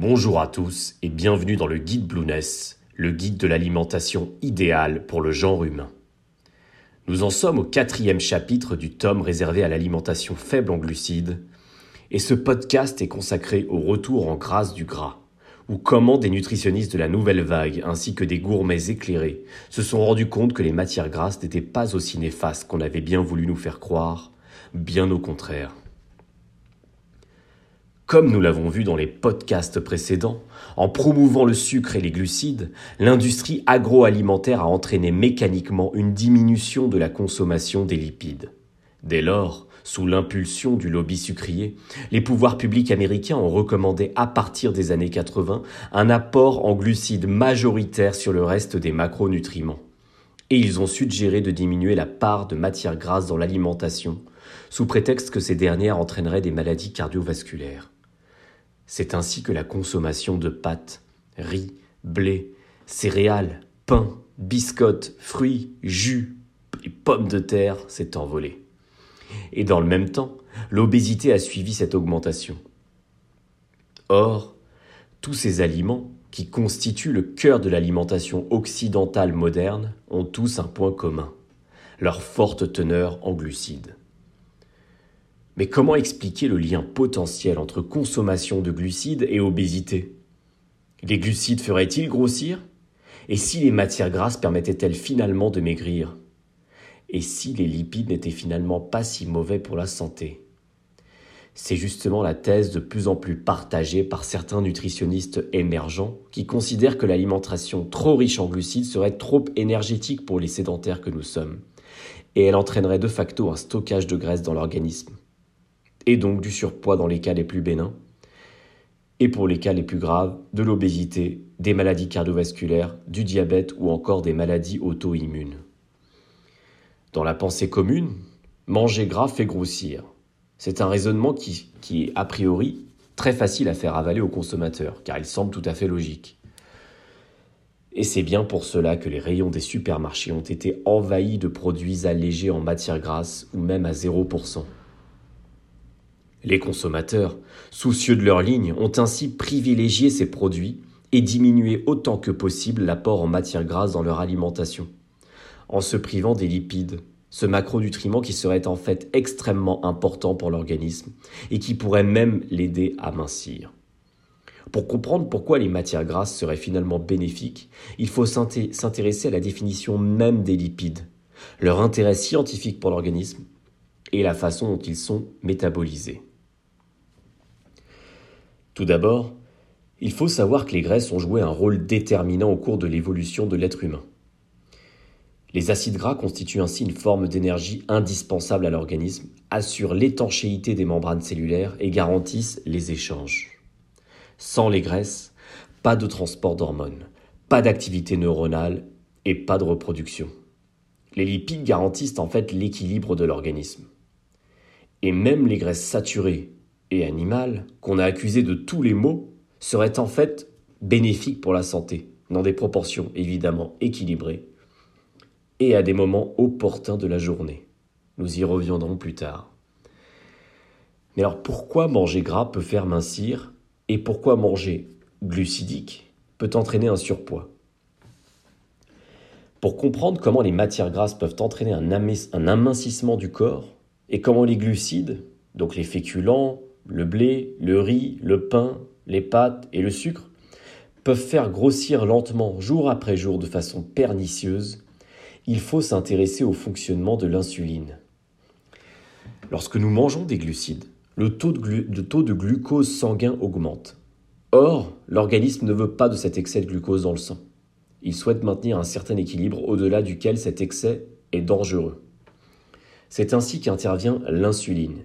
Bonjour à tous et bienvenue dans le guide Blueness, le guide de l'alimentation idéale pour le genre humain. Nous en sommes au quatrième chapitre du tome réservé à l'alimentation faible en glucides, et ce podcast est consacré au retour en grâce du gras, ou comment des nutritionnistes de la nouvelle vague ainsi que des gourmets éclairés se sont rendus compte que les matières grasses n'étaient pas aussi néfastes qu'on avait bien voulu nous faire croire, bien au contraire. Comme nous l'avons vu dans les podcasts précédents, en promouvant le sucre et les glucides, l'industrie agroalimentaire a entraîné mécaniquement une diminution de la consommation des lipides. Dès lors, sous l'impulsion du lobby sucrier, les pouvoirs publics américains ont recommandé à partir des années 80 un apport en glucides majoritaire sur le reste des macronutriments. Et ils ont suggéré de diminuer la part de matières grasses dans l'alimentation, sous prétexte que ces dernières entraîneraient des maladies cardiovasculaires. C'est ainsi que la consommation de pâtes, riz, blé, céréales, pain, biscottes, fruits, jus et pommes de terre s'est envolée. Et dans le même temps, l'obésité a suivi cette augmentation. Or, tous ces aliments, qui constituent le cœur de l'alimentation occidentale moderne, ont tous un point commun, leur forte teneur en glucides. Mais comment expliquer le lien potentiel entre consommation de glucides et obésité? Les glucides feraient-ils grossir? Et si les matières grasses permettaient-elles finalement de maigrir? Et si les lipides n'étaient finalement pas si mauvais pour la santé? C'est justement la thèse de plus en plus partagée par certains nutritionnistes émergents qui considèrent que l'alimentation trop riche en glucides serait trop énergétique pour les sédentaires que nous sommes, et elle entraînerait de facto un stockage de graisse dans l'organisme et donc du surpoids dans les cas les plus bénins, et pour les cas les plus graves, de l'obésité, des maladies cardiovasculaires, du diabète ou encore des maladies auto-immunes. Dans la pensée commune, manger gras fait grossir. C'est un raisonnement qui, est a priori très facile à faire avaler aux consommateurs, car il semble tout à fait logique. Et c'est bien pour cela que les rayons des supermarchés ont été envahis de produits allégés en matière grasse ou même à 0%. Les consommateurs, soucieux de leur ligne, ont ainsi privilégié ces produits et diminué autant que possible l'apport en matières grasses dans leur alimentation, en se privant des lipides, ce macronutriment qui serait en fait extrêmement important pour l'organisme et qui pourrait même l'aider à mincir. Pour comprendre pourquoi les matières grasses seraient finalement bénéfiques, il faut s'intéresser à la définition même des lipides, leur intérêt scientifique pour l'organisme et la façon dont ils sont métabolisés. Tout d'abord, il faut savoir que les graisses ont joué un rôle déterminant au cours de l'évolution de l'être humain. Les acides gras constituent ainsi une forme d'énergie indispensable à l'organisme, assurent l'étanchéité des membranes cellulaires et garantissent les échanges. Sans les graisses, pas de transport d'hormones, pas d'activité neuronale et pas de reproduction. Les lipides garantissent en fait l'équilibre de l'organisme. Et même les graisses saturées et animal, qu'on a accusé de tous les maux, serait en fait bénéfique pour la santé, dans des proportions évidemment équilibrées, et à des moments opportuns de la journée. Nous y reviendrons plus tard. Mais alors pourquoi manger gras peut faire mincir et pourquoi manger glucidique peut entraîner un surpoids? Pour comprendre comment les matières grasses peuvent entraîner un, amincissement du corps et comment les glucides, donc les féculents, le blé, le riz, le pain, les pâtes et le sucre peuvent faire grossir lentement jour après jour de façon pernicieuse, il faut s'intéresser au fonctionnement de l'insuline. Lorsque nous mangeons des glucides, le taux de, glucose sanguin augmente. Or, l'organisme ne veut pas de cet excès de glucose dans le sang. Il souhaite maintenir un certain équilibre au-delà duquel cet excès est dangereux. C'est ainsi qu'intervient l'insuline,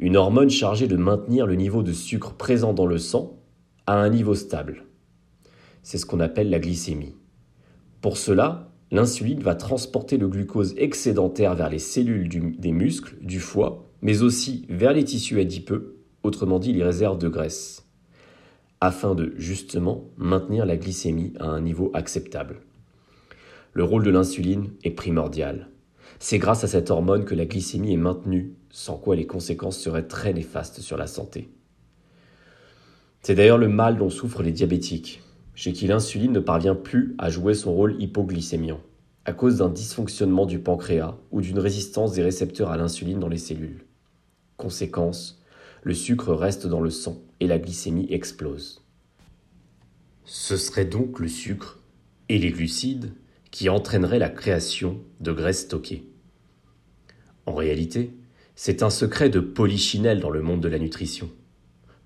une hormone chargée de maintenir le niveau de sucre présent dans le sang à un niveau stable. C'est ce qu'on appelle la glycémie. Pour cela, l'insuline va transporter le glucose excédentaire vers les cellules des muscles, du foie, mais aussi vers les tissus adipeux, autrement dit les réserves de graisse, afin de justement maintenir la glycémie à un niveau acceptable. Le rôle de l'insuline est primordial. C'est grâce à cette hormone que la glycémie est maintenue, sans quoi les conséquences seraient très néfastes sur la santé. C'est d'ailleurs le mal dont souffrent les diabétiques, chez qui l'insuline ne parvient plus à jouer son rôle hypoglycémiant, à cause d'un dysfonctionnement du pancréas ou d'une résistance des récepteurs à l'insuline dans les cellules. Conséquence, le sucre reste dans le sang et la glycémie explose. Ce serait donc le sucre et les glucides qui entraîneraient la création de graisses stockées. En réalité, c'est un secret de polichinelle dans le monde de la nutrition.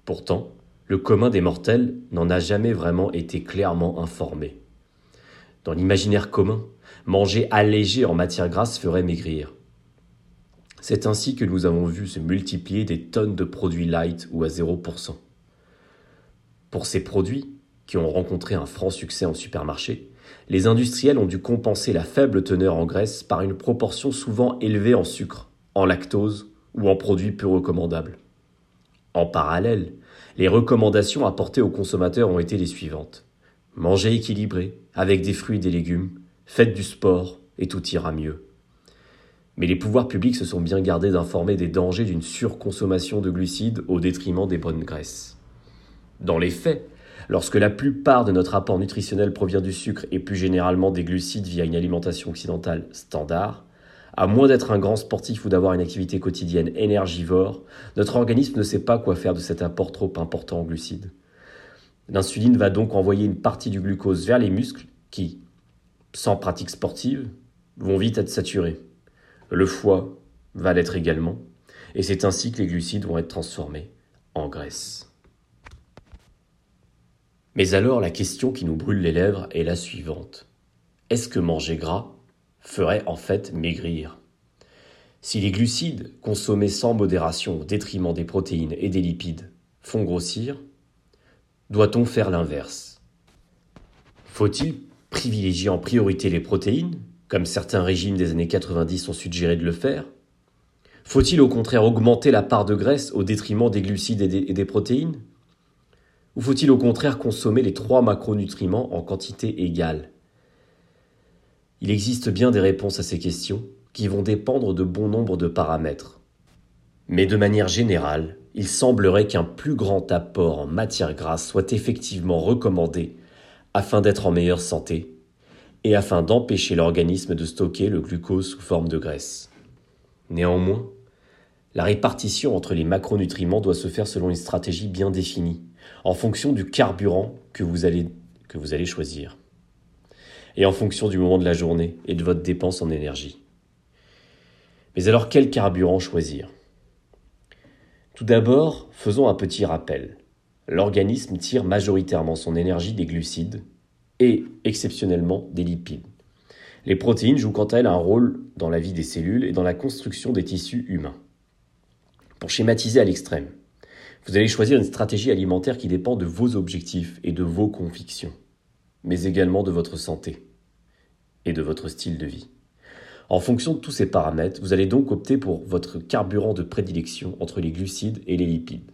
Pourtant, le commun des mortels n'en a jamais vraiment été clairement informé. Dans l'imaginaire commun, manger allégé en matière grasse ferait maigrir. C'est ainsi que nous avons vu se multiplier des tonnes de produits light ou à 0%. Pour ces produits, qui ont rencontré un franc succès en supermarché, les industriels ont dû compenser la faible teneur en graisse par une proportion souvent élevée en sucre, en lactose ou en produits peu recommandables. En parallèle, les recommandations apportées aux consommateurs ont été les suivantes. Mangez équilibré, avec des fruits et des légumes, faites du sport, et tout ira mieux. Mais les pouvoirs publics se sont bien gardés d'informer des dangers d'une surconsommation de glucides au détriment des bonnes graisses. Dans les faits, Lorsque la plupart de notre apport nutritionnel provient du sucre et plus généralement des glucides via une alimentation occidentale standard, à moins d'être un grand sportif ou d'avoir une activité quotidienne énergivore, notre organisme ne sait pas quoi faire de cet apport trop important en glucides. L'insuline va donc envoyer une partie du glucose vers les muscles qui, sans pratique sportive, vont vite être saturés. Le foie va l'être également, et c'est ainsi que les glucides vont être transformés en graisse. Mais alors la question qui nous brûle les lèvres est la suivante. Est-ce que manger gras ferait en fait maigrir. Si les glucides, consommés sans modération au détriment des protéines et des lipides, font grossir, doit-on faire l'inverse? Faut-il privilégier en priorité les protéines, comme certains régimes des années 90 ont suggéré de le faire? Faut-il au contraire augmenter la part de graisse au détriment des glucides et des, et des protéines? Ou faut-il au contraire consommer les trois macronutriments en quantité égale? Il existe bien des réponses à ces questions qui vont dépendre de bon nombre de paramètres. Mais de manière générale, il semblerait qu'un plus grand apport en matière grasse soit effectivement recommandé afin d'être en meilleure santé et afin d'empêcher l'organisme de stocker le glucose sous forme de graisse. Néanmoins, la répartition entre les macronutriments doit se faire selon une stratégie bien définie en fonction du carburant que vous allez, que vous allez choisir, et en fonction du moment de la journée et de votre dépense en énergie. Mais alors quel carburant choisir? Tout d'abord, faisons un petit rappel. L'organisme tire majoritairement son énergie des glucides et, exceptionnellement, des lipides. Les protéines jouent quant à elles un rôle dans la vie des cellules et dans la construction des tissus humains. Pour schématiser à l'extrême, vous allez choisir une stratégie alimentaire qui dépend de vos objectifs et de vos convictions, mais également de votre santé et de votre style de vie. En fonction de tous ces paramètres, vous allez donc opter pour votre carburant de prédilection entre les glucides et les lipides.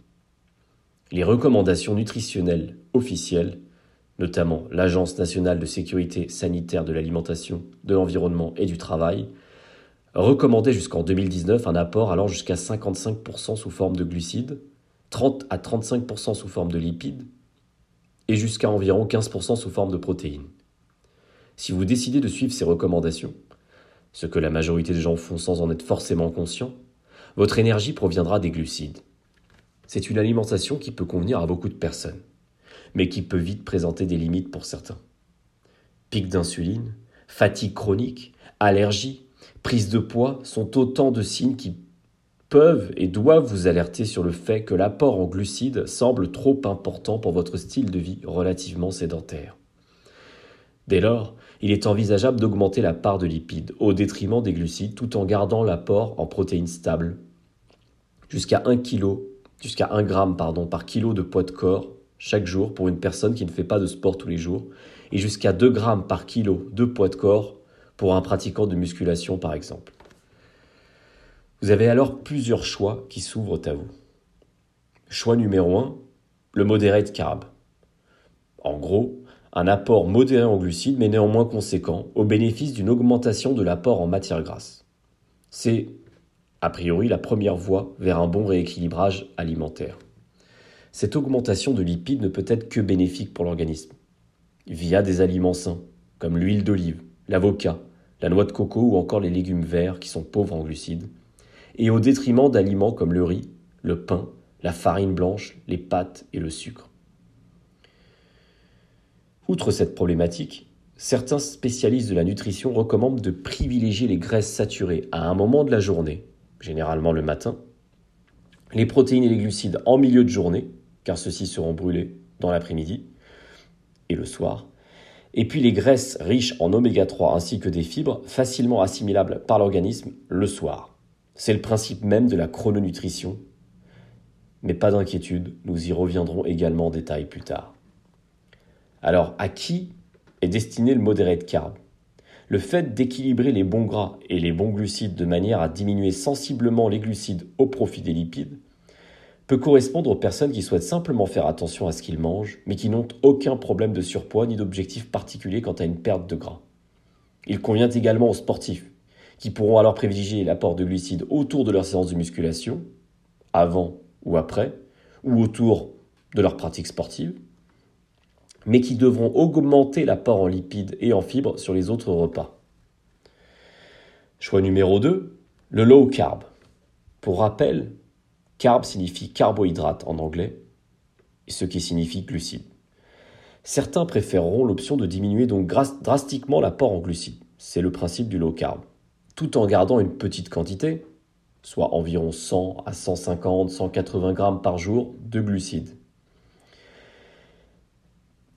Les recommandations nutritionnelles officielles, notamment l'Agence nationale de sécurité sanitaire de l'alimentation, de l'environnement et du travail, recommandaient jusqu'en 2019 un apport allant jusqu'à 55% sous forme de glucides, 30 à 35% sous forme de lipides et jusqu'à environ 15% sous forme de protéines. Si vous décidez de suivre ces recommandations, ce que la majorité des gens font sans en être forcément conscient, votre énergie proviendra des glucides. C'est une alimentation qui peut convenir à beaucoup de personnes, mais qui peut vite présenter des limites pour certains. Pic d'insuline, fatigue chronique, allergie, prise de poids sont autant de signes qui peuvent et doivent vous alerter sur le fait que l'apport en glucides semble trop important pour votre style de vie relativement sédentaire. Dès lors, il est envisageable d'augmenter la part de lipides au détriment des glucides tout en gardant l'apport en protéines stables jusqu'à 1 kg, jusqu'à 1 g pardon, par kilo de poids de corps chaque jour pour une personne qui ne fait pas de sport tous les jours et jusqu'à 2 g par kilo de poids de corps pour un pratiquant de musculation par exemple. Vous avez alors plusieurs choix qui s'ouvrent à vous. Choix numéro 1, le moderate carb. En gros, un apport modéré en glucides mais néanmoins conséquent au bénéfice d'une augmentation de l'apport en matière grasse. C'est, a priori, la première voie vers un bon rééquilibrage alimentaire. cette augmentation de lipides ne peut être que bénéfique pour l'organisme, via des aliments sains, comme l'huile d'olive, l'avocat, la noix de coco ou encore les légumes verts qui sont pauvres en glucides, et au détriment d'aliments comme le riz, le pain, la farine blanche, les pâtes et le sucre. Outre cette problématique, certains spécialistes de la nutrition recommandent de privilégier les graisses saturées à un moment de la journée, généralement le matin, les protéines et les glucides en milieu de journée, car ceux-ci seront brûlés dans l'après-midi et le soir, et puis les graisses riches en oméga 3 ainsi que des fibres facilement assimilables par l'organisme le soir. C'est le principe même de la chrononutrition. Mais pas d'inquiétude, nous y reviendrons également en détail plus tard. Alors, à qui est destiné le modéré de carb Le fait d'équilibrer les bons gras et les bons glucides de manière à diminuer sensiblement les glucides au profit des lipides peut correspondre aux personnes qui souhaitent simplement faire attention à ce qu'ils mangent, mais qui n'ont aucun problème de surpoids ni d'objectif particulier quant à une perte de gras. Il convient également aux sportifs, qui pourront alors privilégier l'apport de glucides autour de leur séance de musculation, avant ou après, ou autour de leur pratique sportive, mais qui devront augmenter l'apport en lipides et en fibres sur les autres repas. Choix numéro 2, le low carb. Pour rappel, Carb signifie carbohydrate en anglais, ce qui signifie glucides. Certains préféreront l'option de diminuer donc drastiquement l'apport en glucides. C'est le principe du low carb. Tout en gardant une petite quantité, soit environ 100 à 150, 180 grammes par jour de glucides.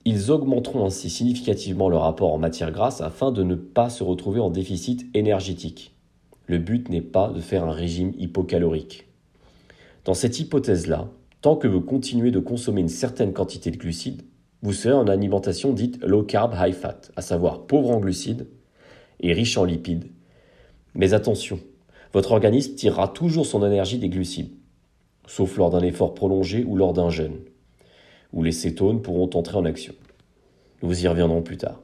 Ils augmenteront ainsi significativement leur apport en matière grasse afin de ne pas se retrouver en déficit énergétique. Le but n'est pas de faire un régime hypocalorique. Dans cette hypothèse-là, tant que vous continuez de consommer une certaine quantité de glucides, vous serez en alimentation dite low carb high fat, à savoir pauvre en glucides et riche en lipides. Mais attention, votre organisme tirera toujours son énergie des glucides, sauf lors d'un effort prolongé ou lors d'un jeûne, où les cétones pourront entrer en action. Nous y reviendrons plus tard.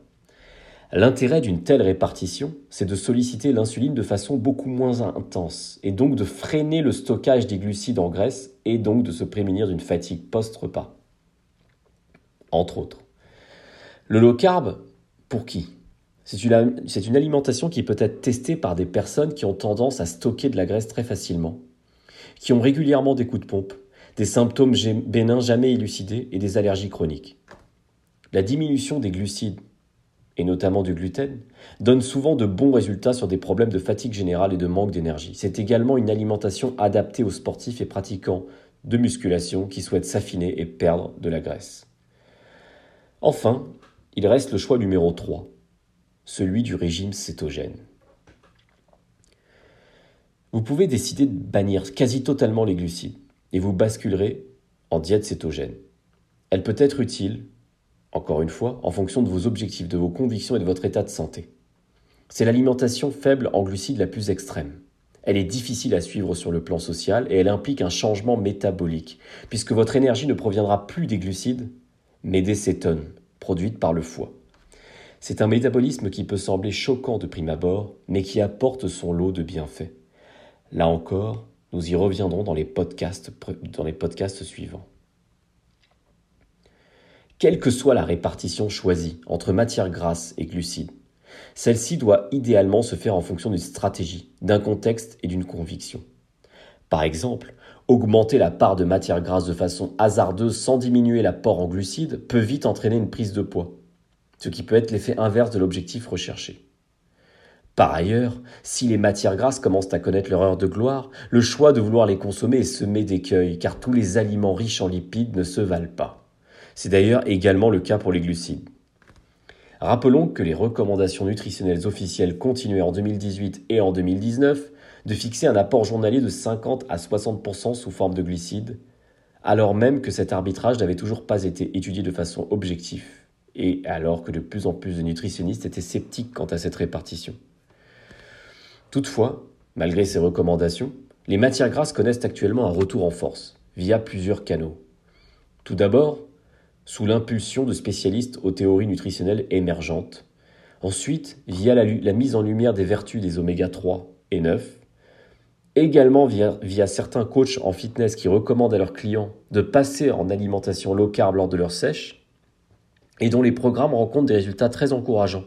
L'intérêt d'une telle répartition, c'est de solliciter l'insuline de façon beaucoup moins intense, et donc de freiner le stockage des glucides en graisse, et donc de se prémunir d'une fatigue post-repas. Entre autres. Le low carb, pour qui? C'est une, alimentation qui peut être testée par des personnes qui ont tendance à stocker de la graisse très facilement, qui ont régulièrement des coups de pompe, des symptômes bénins jamais élucidés et des allergies chroniques. La diminution des glucides et notamment du gluten, donne souvent de bons résultats sur des problèmes de fatigue générale et de manque d'énergie. C'est également une alimentation adaptée aux sportifs et pratiquants de musculation qui souhaitent s'affiner et perdre de la graisse. Enfin, il reste le choix numéro 3, celui du régime cétogène. Vous pouvez décider de bannir quasi totalement les glucides et vous basculerez en diète cétogène. Elle peut être utile encore une fois, en fonction de vos objectifs, de vos convictions et de votre état de santé. C'est l'alimentation faible en glucides la plus extrême. Elle est difficile à suivre sur le plan social et elle implique un changement métabolique, puisque votre énergie ne proviendra plus des glucides, mais des cétones, produites par le foie. C'est un métabolisme qui peut sembler choquant de prime abord, mais qui apporte son lot de bienfaits. Là encore, nous y reviendrons dans les podcasts, suivants. Quelle que soit la répartition choisie entre matière grasse et glucides, celle-ci doit idéalement se faire en fonction d'une stratégie, d'un contexte et d'une conviction. Par exemple, augmenter la part de matière grasse de façon hasardeuse sans diminuer l'apport en glucides peut vite entraîner une prise de poids, ce qui peut être l'effet inverse de l'objectif recherché. Par ailleurs, si les matières grasses commencent à connaître leur heure de gloire, le choix de vouloir les consommer est semé d'écueils, car tous les aliments riches en lipides ne se valent pas. C'est d'ailleurs également le cas pour les glucides. Rappelons que les recommandations nutritionnelles officielles continuaient en 2018 et en 2019 de fixer un apport journalier de 50 à 60% sous forme de glucides, alors même que cet arbitrage n'avait toujours pas été étudié de façon objective, et alors que de plus en plus de nutritionnistes étaient sceptiques quant à cette répartition. Toutefois, malgré ces recommandations, les matières grasses connaissent actuellement un retour en force, via plusieurs canaux. Tout d'abord, sous l'impulsion de spécialistes aux théories nutritionnelles émergentes. Ensuite, via la, mise en lumière des vertus des oméga 3 et 9, également via, via, certains coachs en fitness qui recommandent à leurs clients de passer en alimentation low carb lors de leur sèche et dont les programmes rencontrent des résultats très encourageants.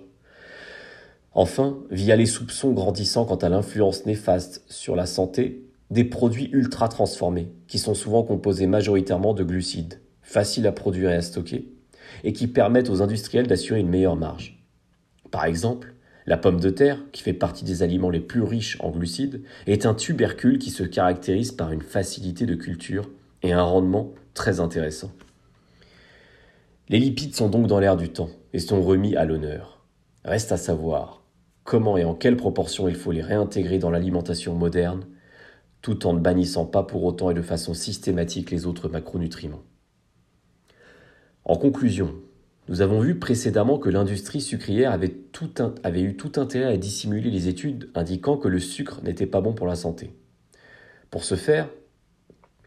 Enfin, via les soupçons grandissants quant à l'influence néfaste sur la santé des produits ultra transformés, qui sont souvent composés majoritairement de glucides, faciles à produire et à stocker, et qui permettent aux industriels d'assurer une meilleure marge. Par exemple, la pomme de terre, qui fait partie des aliments les plus riches en glucides, est un tubercule qui se caractérise par une facilité de culture et un rendement très intéressant. Les lipides sont donc dans l'air du temps et sont remis à l'honneur. Reste à savoir comment et en quelle proportion il faut les réintégrer dans l'alimentation moderne, tout en ne bannissant pas pour autant et de façon systématique les autres macronutriments. En conclusion, nous avons vu précédemment que l'industrie sucrière avait, avait, eu tout intérêt à dissimuler les études indiquant que le sucre n'était pas bon pour la santé. Pour ce faire,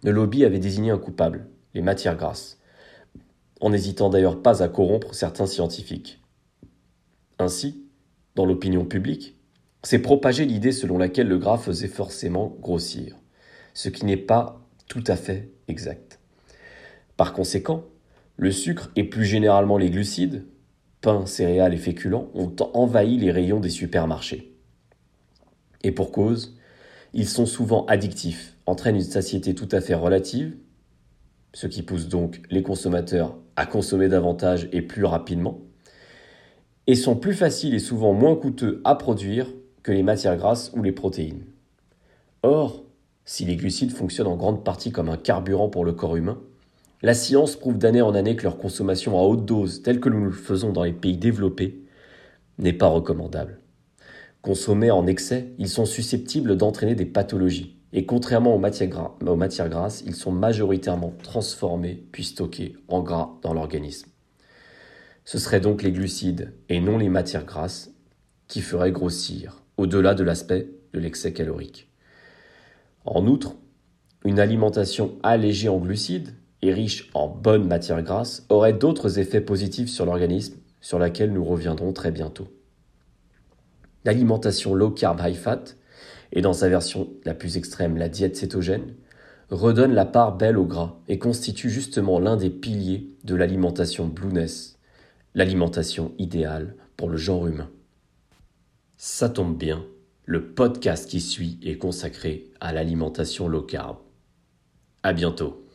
le lobby avait désigné un coupable, les matières grasses, en n'hésitant d'ailleurs pas à corrompre certains scientifiques. Ainsi, dans l'opinion publique, s'est propagée l'idée selon laquelle le gras faisait forcément grossir, ce qui n'est pas tout à fait exact. Par conséquent, le sucre et plus généralement les glucides, pain, céréales et féculents, ont envahi les rayons des supermarchés. Et pour cause, ils sont souvent addictifs, entraînent une satiété tout à fait relative, ce qui pousse donc les consommateurs à consommer davantage et plus rapidement, et sont plus faciles et souvent moins coûteux à produire que les matières grasses ou les protéines. Or, si les glucides fonctionnent en grande partie comme un carburant pour le corps humain, la science prouve d'année en année que leur consommation à haute dose, telle que nous le faisons dans les pays développés, n'est pas recommandable. Consommés en excès, ils sont susceptibles d'entraîner des pathologies, et contrairement aux matières, grasses, ils sont majoritairement transformés puis stockés en gras dans l'organisme. Ce seraient donc les glucides et non les matières grasses qui feraient grossir, au-delà de l'aspect de l'excès calorique. En outre, une alimentation allégée en glucides et riche en bonnes matières grasses aurait d'autres effets positifs sur l'organisme sur lesquels nous reviendrons très bientôt. L'alimentation low carb high fat, et dans sa version la plus extrême la diète cétogène, redonne la part belle au gras et constitue justement l'un des piliers de l'alimentation blueness, l'alimentation idéale pour le genre humain. Ça tombe bien, le podcast qui suit est consacré à l'alimentation low carb. À bientôt.